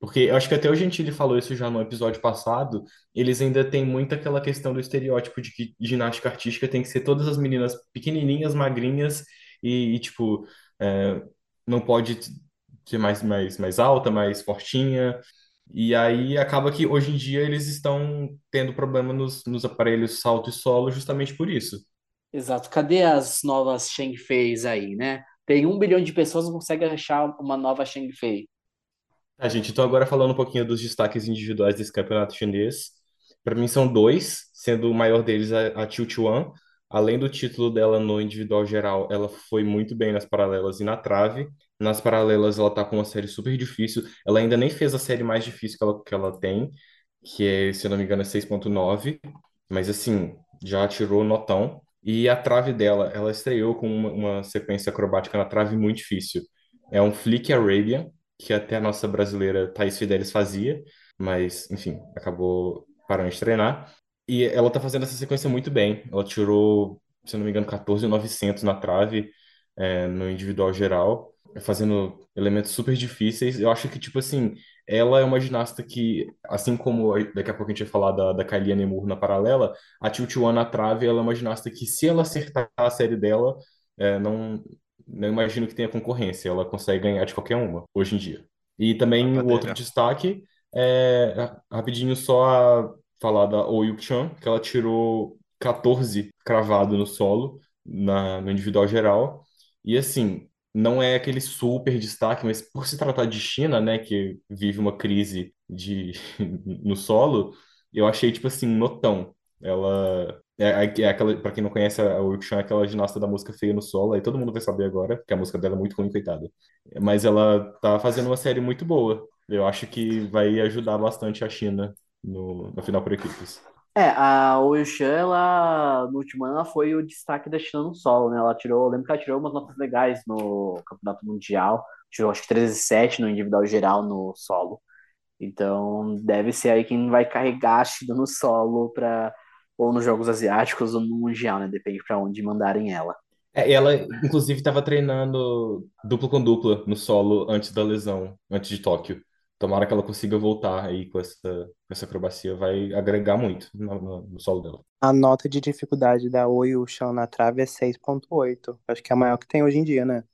Speaker 4: Porque eu acho que até o Gentili falou isso já no episódio passado, eles ainda têm muito aquela questão do estereótipo de que ginástica artística tem que ser todas as meninas pequenininhas, magrinhas e, e, tipo, é, não pode ser mais, mais, mais alta, mais fortinha. E aí acaba que hoje em dia eles estão tendo problema nos, nos aparelhos salto e solo justamente por isso.
Speaker 2: Exato. Cadê as novas Sheng Feis aí, né? Tem um bilhão de pessoas que não conseguem achar uma nova Sheng Fei.
Speaker 4: A gente, então agora falando um pouquinho dos destaques individuais desse campeonato chinês. Para mim são dois, sendo o maior deles a, a Qiu Chuan. Além do título dela no individual geral, ela foi muito bem nas paralelas e na trave. Nas paralelas ela tá com uma série super difícil. Ela ainda nem fez a série mais difícil que ela, que ela tem, que é, se eu não me engano, é 6.9. Mas assim, já tirou notão. E a trave dela, ela estreou com uma, uma sequência acrobática na trave muito difícil. É um Flick Arabian, que até a nossa brasileira Thaís Fidelis fazia, mas, enfim, acabou parando de treinar. E ela tá fazendo essa sequência muito bem. Ela tirou, se eu não me engano, 14.900 na trave, é, no individual geral, fazendo elementos super difíceis. Eu acho que, tipo assim, ela é uma ginasta que, assim como daqui a pouco a gente vai falar da, da Kylie Nemur na paralela, a Tiu Chuan na trave, ela é uma ginasta que, se ela acertar a série dela, é, não, não imagino que tenha concorrência. Ela consegue ganhar de qualquer uma, hoje em dia. E também o outro destaque é, rapidinho, só a falar da Oh Yuk-chan, que ela tirou 14 cravado no solo, na, no individual geral. E assim, não é aquele super destaque, mas por se tratar de China, né, que vive uma crise de, no solo, eu achei, tipo assim, notão. Ela é, é aquela, pra quem não conhece, a Wilkshan é aquela ginasta da música feia no solo, aí todo mundo vai saber agora, porque a música dela é muito ruim, coitada. Mas ela tá fazendo uma série muito boa. Eu acho que vai ajudar bastante a China no, no final por equipes.
Speaker 2: É, a Oishan, ela, no último ano, ela foi o destaque da China no solo, né? Ela tirou, lembro que ela tirou umas notas legais no Campeonato Mundial, tirou acho que 13,7 no individual geral no solo. Então, deve ser aí quem vai carregar a China no solo para ou nos Jogos Asiáticos ou no Mundial, né? Depende para onde mandarem ela.
Speaker 4: É, ela, inclusive, estava treinando dupla com dupla no solo antes da lesão, antes de Tóquio. Tomara que ela consiga voltar aí com essa, com essa acrobacia, vai agregar muito no, no, no solo dela.
Speaker 6: A nota de dificuldade da Oi o chão na trave é 6.8. Acho que é a maior que tem hoje em dia, né?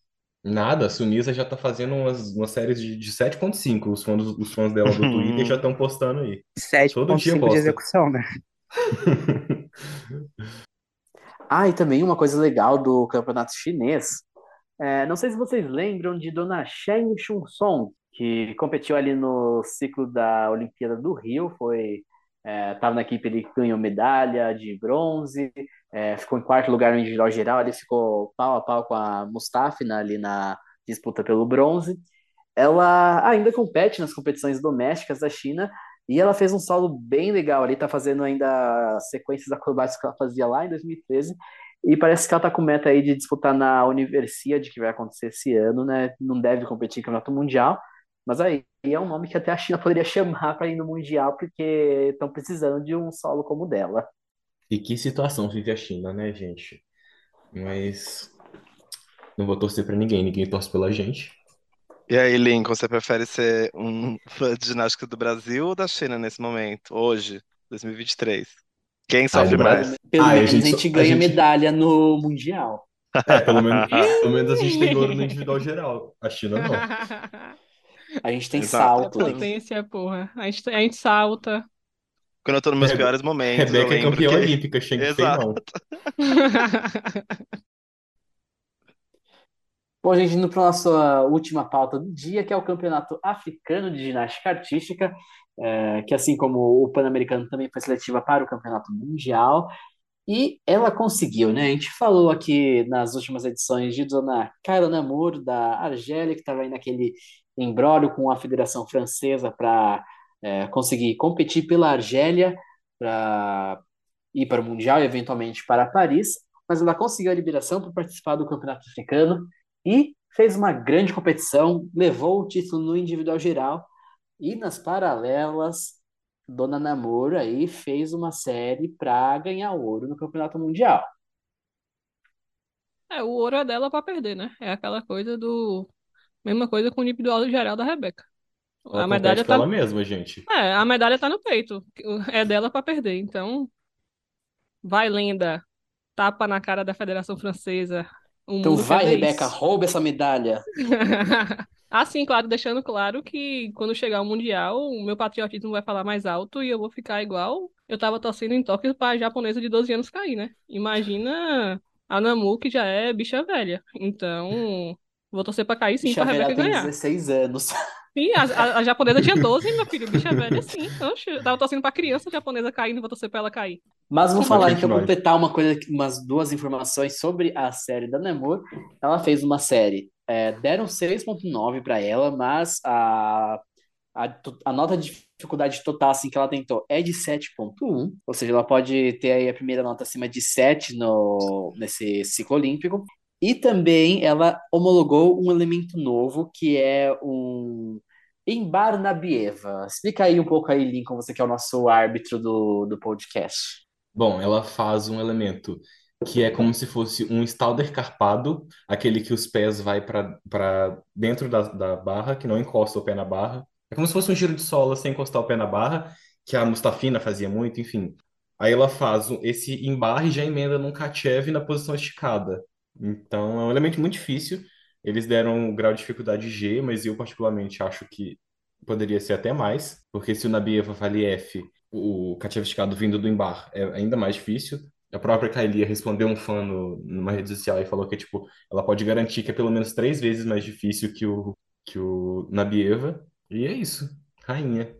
Speaker 4: Nada, a Sunisa já tá fazendo umas, umas séries de, de 7.5. Os fãs, os fãs dela do Twitter já estão postando aí. Todo dia
Speaker 6: 7.5 de execução, né?
Speaker 2: Ah, e também uma coisa legal do campeonato chinês. é, não sei se vocês lembram de Dona Shen Chun-song, que competiu ali no ciclo da Olimpíada do Rio, foi estava na equipe, ele ganhou medalha de bronze, é, ficou em quarto lugar no individual geral, ele ficou pau a pau com a Mustafina ali na disputa pelo bronze. Ela ainda compete nas competições domésticas da China e ela fez um solo bem legal ali, tá fazendo ainda sequências acrobáticas que ela fazia lá em 2013. E parece que ela tá com meta aí de disputar na Universiade, que vai acontecer esse ano, né? Não deve competir em campeonato mundial, mas aí é um nome que até a China poderia chamar para ir no mundial, porque estão precisando de um solo como o dela.
Speaker 4: E que situação vive a China, né, gente? Mas não vou torcer pra ninguém, ninguém torce pela gente.
Speaker 5: E aí, Lincoln, você prefere ser um fã de ginástica do Brasil ou da China nesse momento, hoje, 2023? Quem
Speaker 4: Ai,
Speaker 5: sofre
Speaker 4: do
Speaker 5: mais?
Speaker 2: Pelo
Speaker 4: Ah, a
Speaker 2: menos a
Speaker 4: gente
Speaker 2: gente,
Speaker 4: só- a
Speaker 2: ganha
Speaker 4: gente-
Speaker 2: medalha no mundial.
Speaker 4: É, pelo menos, pelo menos a gente tem ouro no individual geral. A China não.
Speaker 2: A gente tem
Speaker 5: Exato.
Speaker 3: É
Speaker 2: salto. né?
Speaker 3: potência, porra. A gente, a gente salta.
Speaker 5: Quando eu tô nos meus
Speaker 4: Rebe-
Speaker 5: piores momentos,
Speaker 4: Rebeca é campeã
Speaker 5: que...
Speaker 4: olímpica, Shang Fei
Speaker 5: Exato.
Speaker 4: não.
Speaker 2: Bom, gente, indo para a nossa última pauta do dia, que é o Campeonato Africano de Ginástica Artística, é, que assim como o Pan-Americano também foi seletiva para o Campeonato Mundial, e ela conseguiu, né? A gente falou aqui nas últimas edições de Dona Carla Namur, da Argélia, que estava aí naquele imbróglio com a Federação Francesa para é, conseguir competir pela Argélia para ir para o Mundial e eventualmente para Paris, mas ela conseguiu a liberação para participar do Campeonato Africano e fez uma grande competição, levou o título no individual geral e nas paralelas, Dona Namor aí fez uma série para ganhar ouro no Campeonato Mundial.
Speaker 3: É, o ouro é dela pra perder, né? É aquela coisa do. Mesma coisa com o individual geral da Rebeca.
Speaker 4: Ela
Speaker 3: A medalha tá.
Speaker 4: ela mesma, gente.
Speaker 3: É, a medalha tá no peito. É dela pra perder. Então, vai, lenda. Tapa na cara da Federação Francesa. O
Speaker 2: Então vai,
Speaker 3: ver
Speaker 2: Rebeca, rouba essa medalha.
Speaker 3: Assim, claro, deixando claro que quando chegar o Mundial, o meu patriotismo vai falar mais alto e eu vou ficar igual eu tava torcendo em Tóquio pra japonesa de 12 anos cair, né? Imagina a Namu, que já é bicha velha. Então, vou torcer pra cair sim,
Speaker 2: Bicha
Speaker 3: pra Rebeca
Speaker 2: velha tem
Speaker 3: ganhar.
Speaker 2: 16 anos.
Speaker 3: Sim, a, a, a japonesa tinha 12, meu filho, bicha velha sim. Oxe, eu tava torcendo pra criança japonesa cair, não vou torcer pra ela cair.
Speaker 2: Mas vou falar então, completar uma coisa, umas duas informações sobre a série da Namor. Ela fez uma série, é, deram 6.9 para ela, mas a, a, a nota de dificuldade total assim, que ela tentou é de 7.1, ou seja, ela pode ter aí a primeira nota acima de 7 no, nesse ciclo olímpico. E também ela homologou um elemento novo, que é um Embarnabieva. Explica aí um pouco aí, Lincoln, você que é o nosso árbitro do, do podcast.
Speaker 4: Bom, ela faz um elemento que é como se fosse um Stalder carpado, aquele que os pés vai para dentro da, da barra, que não encosta o pé na barra. É como se fosse um giro de sola sem encostar o pé na barra, que a Mustafina fazia muito, enfim. Aí ela faz esse embarre e já emenda num Kachev na posição esticada. Então é um elemento muito difícil. Eles deram o grau de dificuldade G, mas eu particularmente acho que poderia ser até mais, porque se o Nabieva vale F, o Kachev esticado vindo do embar é ainda mais difícil. A própria Kailia respondeu um fã no, numa rede social e falou que tipo, ela pode garantir que é pelo menos três vezes mais difícil que o, que o Nabieva. E é isso. Rainha.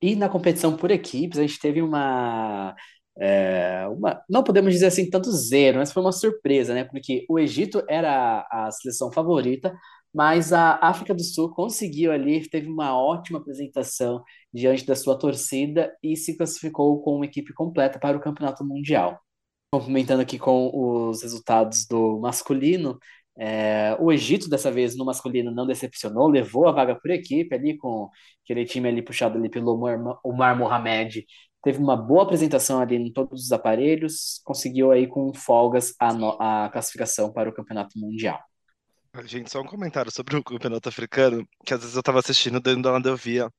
Speaker 2: E na competição por equipes, a gente teve uma, é, uma. Não podemos dizer assim tanto zero, mas foi uma surpresa, né? Porque o Egito era a seleção favorita, mas a África do Sul conseguiu ali, teve uma ótima apresentação diante da sua torcida e se classificou com uma equipe completa para o Campeonato Mundial. Complementando aqui com os resultados do masculino, é, o Egito, dessa vez, no masculino, não decepcionou, levou a vaga por equipe ali, com aquele time ali puxado ali pelo Omar, Omar Mohamed. Teve uma boa apresentação ali em todos os aparelhos, conseguiu aí com folgas a, no- a classificação para o Campeonato Mundial.
Speaker 5: Gente, só um comentário sobre o campeonato africano, que às vezes eu tava assistindo, dentro da onde eu via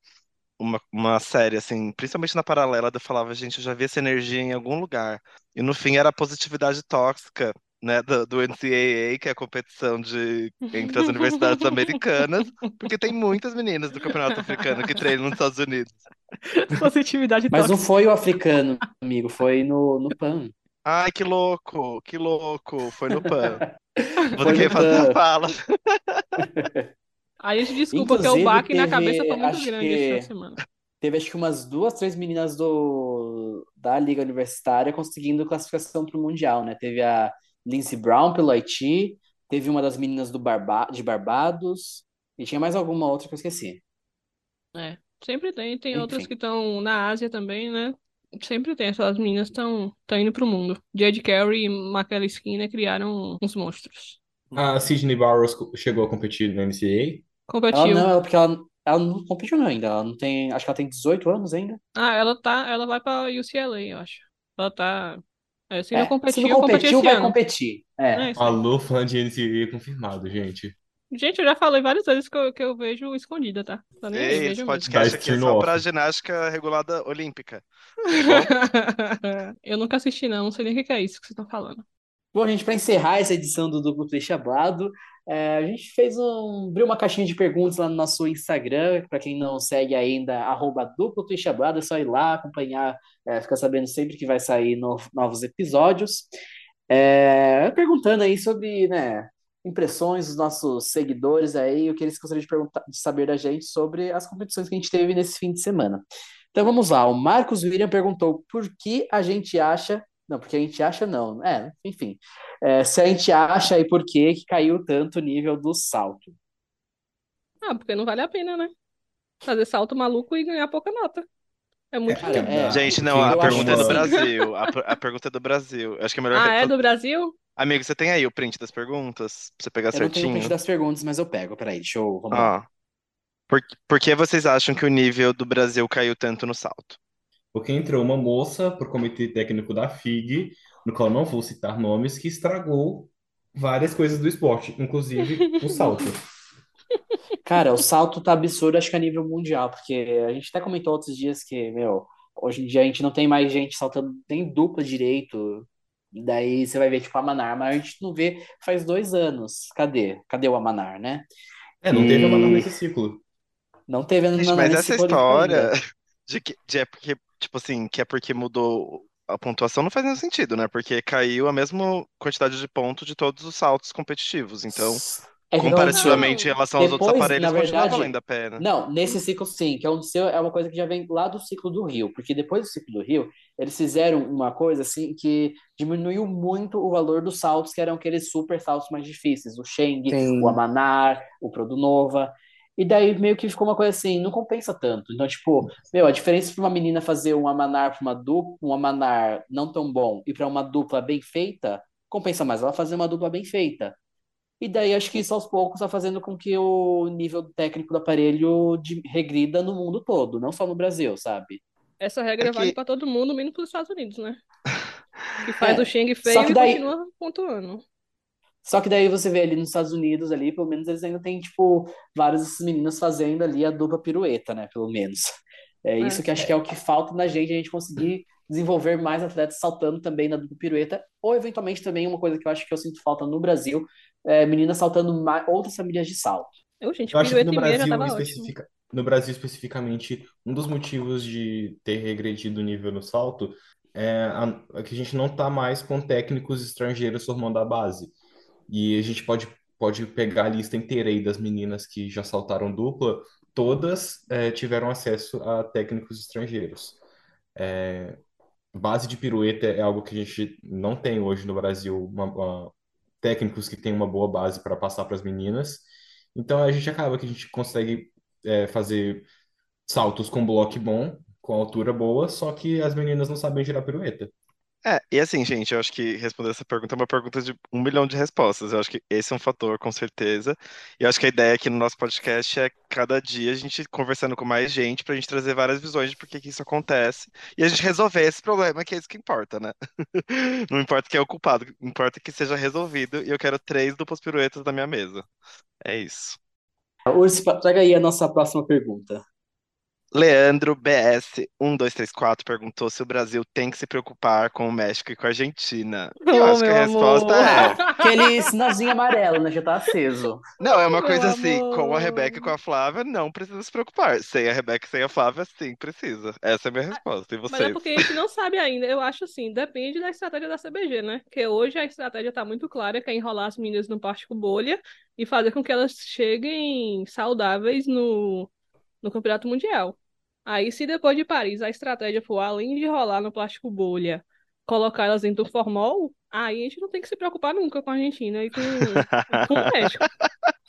Speaker 5: uma, uma série, assim, principalmente na paralela, eu falava, gente, eu já vi essa energia em algum lugar. E no fim era a positividade tóxica, né, do, do NCAA, que é a competição de, entre as universidades americanas, porque tem muitas meninas do campeonato africano que treinam nos Estados Unidos.
Speaker 3: Positividade
Speaker 2: Mas não
Speaker 3: tóxica.
Speaker 2: foi o africano, amigo, foi no, no PAN.
Speaker 5: Ai, que louco, que louco, foi no PAN. Vou ter que fazer a fala.
Speaker 3: Aí a gente desculpa, porque o
Speaker 2: Inclusive,
Speaker 3: baque na cabeça foi muito grande
Speaker 2: que
Speaker 3: de semana.
Speaker 2: teve acho que umas duas, três meninas do, da Liga Universitária conseguindo classificação para o Mundial, né? Teve a Lindsey Brown pelo Haiti, teve uma das meninas do Barba, de Barbados, e tinha mais alguma outra que eu esqueci.
Speaker 3: É, sempre tem. Tem outras
Speaker 2: Enfim.
Speaker 3: que estão na Ásia também, né? Sempre tem. Essas meninas estão indo pro mundo. Jade Carey e Michaela Skinner criaram uns monstros.
Speaker 4: A Sydney Barrows chegou a competir no NCAA.
Speaker 2: Ela
Speaker 3: Competiu.
Speaker 2: não, ela, porque ela, ela não competiu não ainda, ela não tem, acho que ela tem 18 anos ainda.
Speaker 3: Ah, ela tá. Ela vai pra UCLA, eu acho. Ela tá. É, se não
Speaker 2: É, se
Speaker 3: competiu,
Speaker 2: não
Speaker 3: competiu
Speaker 2: vai
Speaker 3: ano.
Speaker 2: competir. É.
Speaker 3: É.
Speaker 4: Alô, fã de NCAA confirmado, gente.
Speaker 3: Gente, eu já falei várias vezes que eu, que eu vejo escondida, tá? Tá nem aí,
Speaker 5: Ei, esse
Speaker 3: vejo mesmo.
Speaker 5: podcast
Speaker 4: Dá
Speaker 5: aqui é só pra ginástica regulada olímpica. Tá?
Speaker 3: Eu nunca assisti, não. Não sei nem o que é isso que você tá falando.
Speaker 2: Bom, gente, para encerrar essa edição do Duplo Play Chablado, é, a gente fez um, abriu uma caixinha de perguntas lá no nosso Instagram, para quem não segue ainda, arroba Duplo é só ir lá acompanhar, é, ficar sabendo sempre que vai sair no- novos episódios. É, perguntando aí sobre, né, impressões dos nossos seguidores aí, o que eles gostariam de, perguntar, de saber da gente sobre as competições que a gente teve nesse fim de semana. Então vamos lá, o Marcos William perguntou por que a gente acha. Não, porque a gente acha não. É, enfim. É, se a gente acha e por que que caiu tanto o nível do salto.
Speaker 3: Ah, porque não vale a pena, né? Fazer salto maluco e ganhar pouca nota. É muito
Speaker 2: Cara,
Speaker 3: tempo.
Speaker 2: é,
Speaker 5: Gente, não,
Speaker 4: que
Speaker 5: a
Speaker 2: eu
Speaker 5: pergunta é do. Brasil. A, a pergunta é do Brasil. Eu acho que é melhor.
Speaker 3: Ah, é do Brasil?
Speaker 5: Amigo, você tem aí o print das perguntas? Pra você pegar
Speaker 2: Eu não tenho o
Speaker 5: certinho?
Speaker 2: print das perguntas, mas eu pego. Peraí, deixa eu. Vamos.
Speaker 5: Ó. Por, por que vocês acham que o nível do Brasil caiu tanto no salto?
Speaker 4: Porque entrou uma moça para o comitê técnico da FIG, no qual não vou citar nomes, que estragou várias coisas do esporte, inclusive o salto.
Speaker 2: Cara, o salto tá absurdo, acho que a nível mundial, porque a gente até comentou outros dias que, meu, hoje em dia a gente não tem mais gente saltando nem dupla direito. E daí você vai ver, tipo, a Amanar, mas a gente não vê faz dois anos. Cadê? Cadê o Amanar, né?
Speaker 4: É, não teve a Manu
Speaker 2: E
Speaker 4: nesse ciclo.
Speaker 2: não teve a
Speaker 5: Gente,
Speaker 2: Amanar
Speaker 5: mas
Speaker 2: nesse
Speaker 5: essa história de que de é porque, tipo assim, que é porque mudou a pontuação não faz nenhum sentido, né? Porque caiu a mesma quantidade de pontos de todos os saltos competitivos. Então,
Speaker 2: É
Speaker 5: comparativamente em
Speaker 3: Não.
Speaker 5: relação aos outros aparelhos,
Speaker 2: na
Speaker 5: continua
Speaker 2: verdade,
Speaker 5: valendo a pena.
Speaker 2: Não, nesse ciclo sim, que aconteceu é uma coisa que já vem lá do ciclo do Rio, porque depois do ciclo do Rio, eles fizeram uma coisa assim que diminuiu muito o valor dos saltos, que eram aqueles super saltos mais difíceis, o Cheng,
Speaker 6: Sim.
Speaker 2: o Amanar, o Produnova. E daí meio que ficou uma coisa assim, não compensa tanto. Então, tipo, meu, a diferença para uma menina fazer um Amanar para uma dupla, um Amanar não tão bom e para uma dupla bem feita, compensa mais ela fazer uma dupla bem feita. E daí acho que isso aos poucos está fazendo com que o nível técnico do aparelho de- regrida no mundo todo, não só no Brasil, sabe?
Speaker 3: Essa regra
Speaker 5: É
Speaker 3: vale
Speaker 5: que-
Speaker 3: pra todo mundo, menos pros Estados Unidos, né? Que faz
Speaker 2: É,
Speaker 3: o
Speaker 2: só
Speaker 3: feio
Speaker 2: que
Speaker 3: e
Speaker 2: daí-
Speaker 3: continua pontuando.
Speaker 2: Só que daí você vê ali nos Estados Unidos ali, pelo menos eles ainda têm, tipo, várias dessas meninas fazendo ali a dupla pirueta, né? Pelo menos. É isso que acho que é o que falta na gente, a gente conseguir desenvolver mais atletas saltando também na dupla pirueta, ou eventualmente também uma coisa que eu acho que eu sinto falta no Brasil, é meninas saltando mais, outras famílias de salto.
Speaker 3: Eu, gente,
Speaker 4: Eu acho que
Speaker 3: pirueta
Speaker 4: no Brasil,
Speaker 3: tava ótimo.
Speaker 4: especifica... no Brasil especificamente, um dos motivos de ter regredido o nível no salto é, a... é que a gente não está mais com técnicos estrangeiros formando a base. E a gente pode, pode pegar a lista inteira aí das meninas que já saltaram dupla, todas é, tiveram acesso a técnicos estrangeiros. É, base de pirueta é algo que a gente não tem hoje no Brasil, uma- uma- técnicos que têm uma boa base para passar para as meninas. Então a gente acaba que a gente consegue é, fazer saltos com bloco bom, com altura boa, só que as meninas não sabem girar pirueta.
Speaker 5: É, e assim, gente, eu acho que responder essa pergunta é uma pergunta de um milhão de respostas. Eu acho que esse é um fator, com certeza. E eu acho que a ideia aqui no nosso podcast é cada dia a gente conversando com mais gente pra gente trazer várias visões de por que que isso acontece e a gente resolver esse problema, que é isso que importa, né? Não importa quem é o culpado, importa que seja resolvido e eu quero três duplas piruetas na minha mesa. É isso.
Speaker 2: Ursi, traga aí a nossa próxima pergunta.
Speaker 5: Leandro BS 1234 perguntou se o Brasil tem que se preocupar com o México e com a Argentina. Eu
Speaker 3: Oh,
Speaker 5: acho que a resposta
Speaker 3: amor.
Speaker 5: é.
Speaker 2: Aquele sinalzinho amarelo, né? Já tá aceso.
Speaker 5: Não, é uma
Speaker 3: Meu
Speaker 5: coisa assim, com a
Speaker 3: amor.
Speaker 5: Rebeca e com a Flávia, não precisa se preocupar. Sem a Rebeca e sem a Flávia, sim, precisa. Essa é a minha resposta. E
Speaker 3: Mas é porque a gente não sabe ainda. Eu acho assim, depende da estratégia da CBG, né? Porque hoje a estratégia tá muito clara, que é enrolar as meninas no plástico bolha e fazer com que elas cheguem saudáveis no, no Campeonato Mundial. Aí, se depois de Paris a estratégia for, além de rolar no plástico bolha, colocar elas dentro do formol, aí a gente não tem que se preocupar nunca com a Argentina e com, com o México.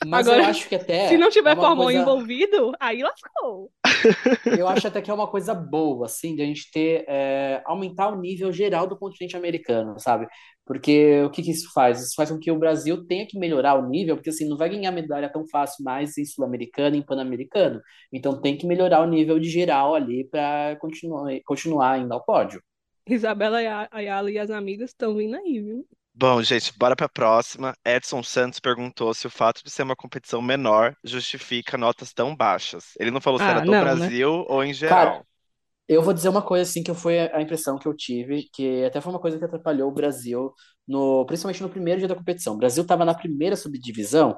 Speaker 2: Mas
Speaker 3: Agora,
Speaker 2: eu acho que até
Speaker 3: Se não tiver
Speaker 2: é uma
Speaker 3: formol
Speaker 2: coisa-
Speaker 3: envolvido, aí lascou.
Speaker 2: Eu acho até que é uma coisa boa, assim, de a gente ter, é, aumentar o nível geral do continente americano, sabe? Porque o que que isso faz? Isso faz com que o Brasil tenha que melhorar o nível, porque assim, não vai ganhar medalha tão fácil mais em Sul-Americano e em Pan-Americano. Então tem que melhorar o nível de geral ali para continuar, continuar ainda ao pódio.
Speaker 3: Isabela Aya- Ayala e as amigas estão vindo aí, viu?
Speaker 5: Bom, gente, bora pra próxima. Edson Santos perguntou se o fato de ser uma competição menor justifica notas tão baixas. Ele não falou se
Speaker 3: Ah,
Speaker 5: era do
Speaker 3: não, né?
Speaker 5: Brasil ou em geral.
Speaker 2: Cara, Eu vou dizer uma coisa assim que foi a impressão que eu tive, que até foi uma coisa que atrapalhou o Brasil, no, principalmente no primeiro dia da competição. O Brasil estava na primeira subdivisão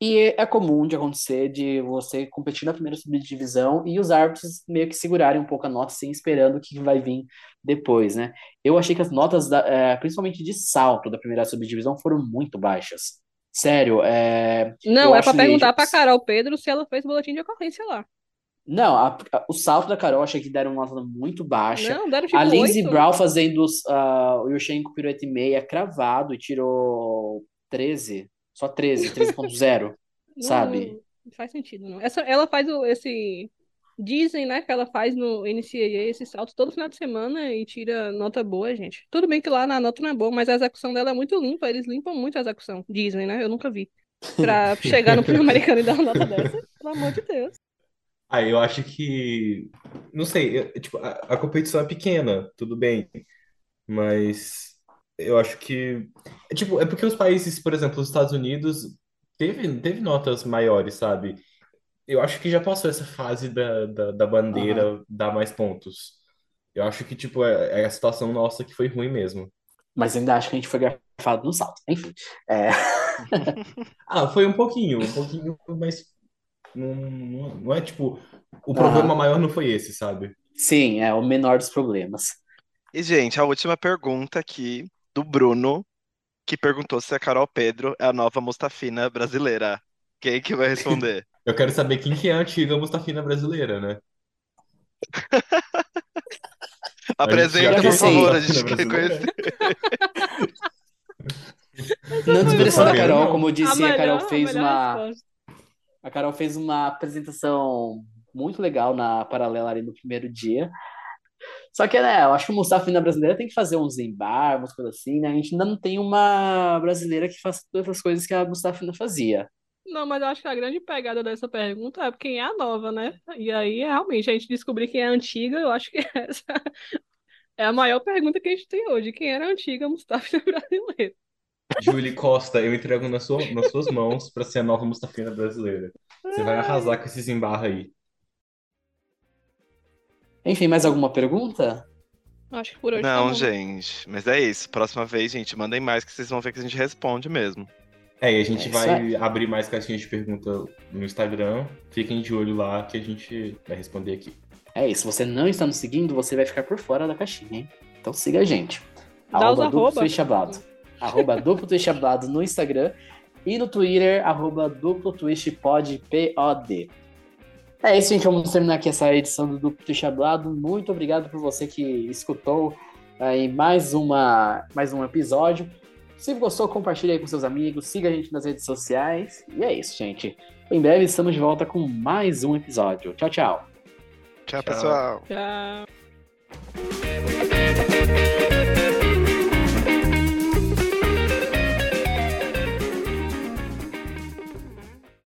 Speaker 2: e é comum de acontecer de você competir na primeira subdivisão e os árbitros meio que segurarem um pouco a nota, assim, esperando o que vai vir depois, né? Eu achei que as notas, da- é, principalmente de salto da primeira subdivisão, foram muito baixas. Sério, é.
Speaker 3: Não,
Speaker 2: eu
Speaker 3: é pra perguntar pra Carol Pedro se ela fez boletim de ocorrência lá.
Speaker 2: Não, a- a- o salto da Carol achei que deram uma nota muito baixa.
Speaker 3: Não, deram tipo
Speaker 2: a Lindsay
Speaker 3: 8.
Speaker 2: Brown fazendo uh, o Yushenko pirueta e meia cravado e tirou 13. Só 13, 13.0,
Speaker 3: Não,
Speaker 2: sabe?
Speaker 3: Não faz sentido, não. Essa, ela faz o, esse. Dizem, né, que ela faz no NCAA esse salto todo final de semana e tira nota boa, gente. Tudo bem que lá na nota não é boa, mas a execução dela é muito limpa. Eles limpam muito a execução. Dizem, né? Eu nunca vi. Pra chegar no Pan-Americano e dar uma nota dessa. Pelo amor de Deus.
Speaker 4: Ah, eu acho que. Não sei, eu- tipo, a, a competição é pequena, tudo bem. Mas eu acho que. É, tipo, é porque os países, por exemplo, os Estados Unidos, teve, teve notas maiores, sabe? Eu acho que já passou essa fase da, da, da bandeira dar mais pontos. Eu acho que, tipo, é, é a situação nossa que foi ruim mesmo.
Speaker 2: Mas ainda acho que a gente foi garfado no salto. Enfim. É,
Speaker 4: Ah, foi um pouquinho, um pouquinho, mas não, não, não é tipo. O problema maior não foi esse, sabe?
Speaker 2: sim, é o menor dos problemas.
Speaker 5: E, gente, a última pergunta aqui do Bruno, que perguntou se a Carol Pedro é a nova Mustafina brasileira. Quem que vai responder?
Speaker 4: Eu quero saber quem que é a antiga Mustafina brasileira, né?
Speaker 5: Apresenta, por
Speaker 2: tem
Speaker 5: favor, a gente quer
Speaker 4: brasileira.
Speaker 2: Não
Speaker 4: Tudo
Speaker 2: desmerecendo a
Speaker 4: bem.
Speaker 2: Carol, como eu disse, a,
Speaker 3: melhor-
Speaker 2: Carol fez
Speaker 3: melhor
Speaker 2: uma.
Speaker 3: resposta.
Speaker 2: A Carol fez uma apresentação muito legal na paralela ali no primeiro dia. Só que, né, eu acho que o Mustafina brasileira tem que fazer uns embar, umas coisas assim, né? A gente ainda não tem uma brasileira que faça todas as coisas que a Mustafina fazia.
Speaker 3: Não, mas eu acho que a grande pegada dessa pergunta é quem é a nova, né? E aí, realmente, a gente descobrir quem é a antiga, eu acho que essa é a maior pergunta que a gente tem hoje. Quem era a antiga Mustafa brasileira?
Speaker 4: Julie Costa, eu entrego na sua, nas suas mãos pra ser a nova Mustafina brasileira. Você vai arrasar com esses embarra aí.
Speaker 2: Enfim, mais alguma pergunta?
Speaker 3: Acho que por hoje tá
Speaker 5: Não,
Speaker 3: bom.
Speaker 5: gente. Mas é isso. Próxima vez, gente, mandem mais que vocês vão ver que a gente responde mesmo.
Speaker 4: É, e a gente
Speaker 2: É
Speaker 4: vai abrir mais caixinhas de pergunta no Instagram. Fiquem de olho lá que a gente vai responder aqui.
Speaker 2: É isso, se você não está nos seguindo, você vai ficar por fora da caixinha, hein? Então siga a gente.
Speaker 3: Dá os
Speaker 2: duplo
Speaker 3: arroba.
Speaker 2: Arroba duplo twist hablado no Instagram e no Twitter, arroba duplo twist pod, P-O-D. É isso, gente. Vamos terminar aqui essa edição do Duplo Twist Hablado. Muito obrigado por você que escutou aí mais, uma, mais um episódio. Se gostou, compartilhe aí com seus amigos, siga a gente nas redes sociais. E é isso, gente. Em breve estamos de volta com mais um episódio. Tchau, tchau.
Speaker 5: Tchau,
Speaker 4: Tchau.
Speaker 5: pessoal.
Speaker 3: Tchau.